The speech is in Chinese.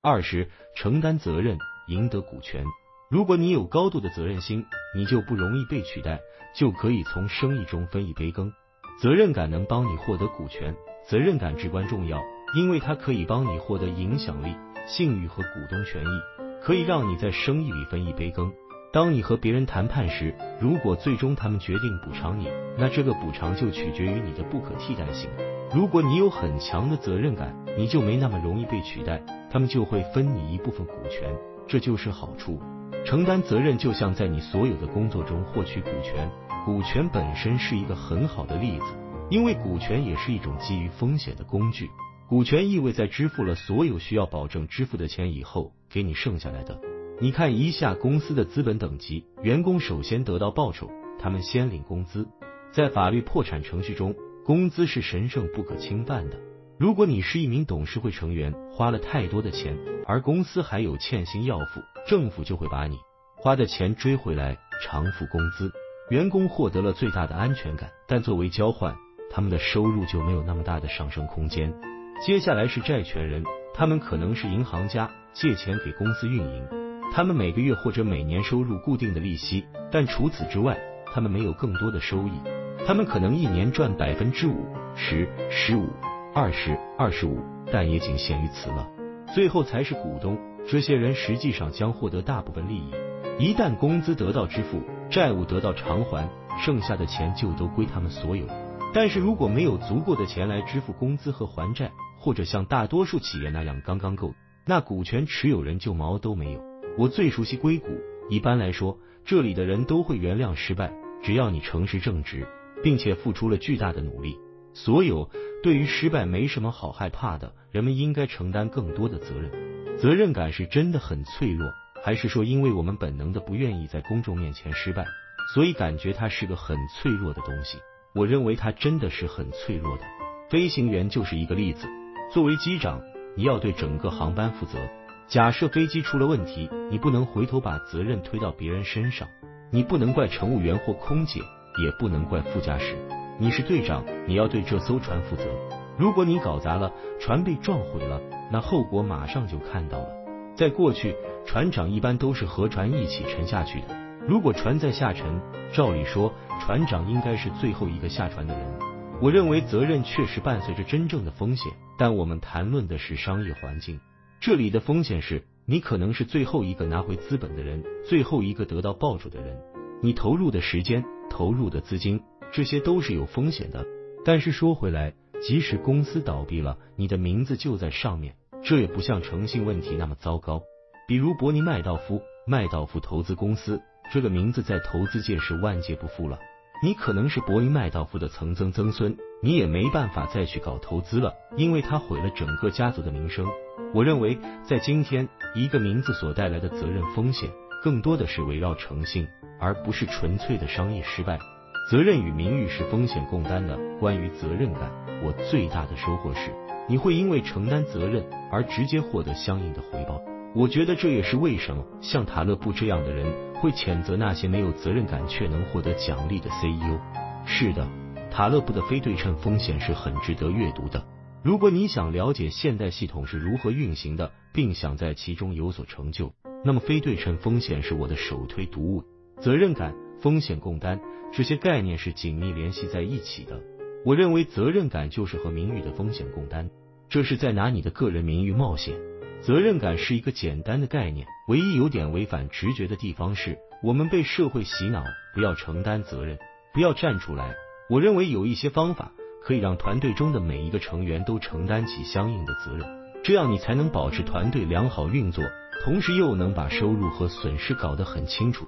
二是承担责任，赢得股权。如果你有高度的责任心，你就不容易被取代，就可以从生意中分一杯羹。责任感能帮你获得股权，责任感至关重要，因为它可以帮你获得影响力、信誉和股东权益，可以让你在生意里分一杯羹。当你和别人谈判时，如果最终他们决定补偿你，那这个补偿就取决于你的不可替代性。如果你有很强的责任感，你就没那么容易被取代，他们就会分你一部分股权，这就是好处。承担责任就像在你所有的工作中获取股权，股权本身是一个很好的例子，因为股权也是一种基于风险的工具。股权意味在支付了所有需要保证支付的钱以后，给你剩下来的。你看一下公司的资本等级，员工首先得到报酬，他们先领工资。在法律破产程序中，工资是神圣不可侵犯的。如果你是一名董事会成员，花了太多的钱，而公司还有欠薪要付，政府就会把你花的钱追回来，偿付工资。员工获得了最大的安全感，但作为交换，他们的收入就没有那么大的上升空间。接下来是债权人，他们可能是银行家，借钱给公司运营，他们每个月或者每年收入固定的利息，但除此之外，他们没有更多的收益。他们可能一年赚百分之五、十、十五。二十二十五，但也仅限于此了。最后才是股东，这些人实际上将获得大部分利益。一旦工资得到支付，债务得到偿还，剩下的钱就都归他们所有。但是如果没有足够的钱来支付工资和还债，或者像大多数企业那样刚刚够，那股权持有人就毛都没有。我最熟悉硅谷，一般来说，这里的人都会原谅失败，只要你诚实正直，并且付出了巨大的努力。所有对于失败没什么好害怕的，人们应该承担更多的责任。责任感是真的很脆弱，还是说因为我们本能的不愿意在公众面前失败，所以感觉它是个很脆弱的东西？我认为它真的是很脆弱的。飞行员就是一个例子。作为机长，你要对整个航班负责。假设飞机出了问题，你不能回头把责任推到别人身上，你不能怪乘务员或空姐，也不能怪副驾驶。你是队长，你要对这艘船负责。如果你搞砸了，船被撞毁了，那后果马上就看到了。在过去，船长一般都是和船一起沉下去的。如果船在下沉，照理说，船长应该是最后一个下船的人。我认为责任确实伴随着真正的风险，但我们谈论的是商业环境，这里的风险是你可能是最后一个拿回资本的人，最后一个得到报酬的人。你投入的时间，投入的资金。这些都是有风险的，但是说回来，即使公司倒闭了，你的名字就在上面，这也不像诚信问题那么糟糕。比如伯尼麦道夫，麦道夫投资公司这个名字在投资界是万劫不复了。你可能是伯尼麦道夫的曾曾曾孙，你也没办法再去搞投资了，因为他毁了整个家族的名声。我认为，在今天，一个名字所带来的责任风险，更多的是围绕诚信，而不是纯粹的商业失败。责任与名誉是风险共担的。关于责任感，我最大的收获是，你会因为承担责任而直接获得相应的回报。我觉得这也是为什么像塔勒布这样的人会谴责那些没有责任感却能获得奖励的 CEO。是的，塔勒布的非对称风险是很值得阅读的。如果你想了解现代系统是如何运行的，并想在其中有所成就，那么非对称风险是我的首推读物。责任感。风险共担这些概念是紧密联系在一起的。我认为责任感就是和名誉的风险共担，这是在拿你的个人名誉冒险。责任感是一个简单的概念，唯一有点违反直觉的地方是我们被社会洗脑，不要承担责任，不要站出来。我认为有一些方法可以让团队中的每一个成员都承担起相应的责任，这样你才能保持团队良好运作，同时又能把收入和损失搞得很清楚。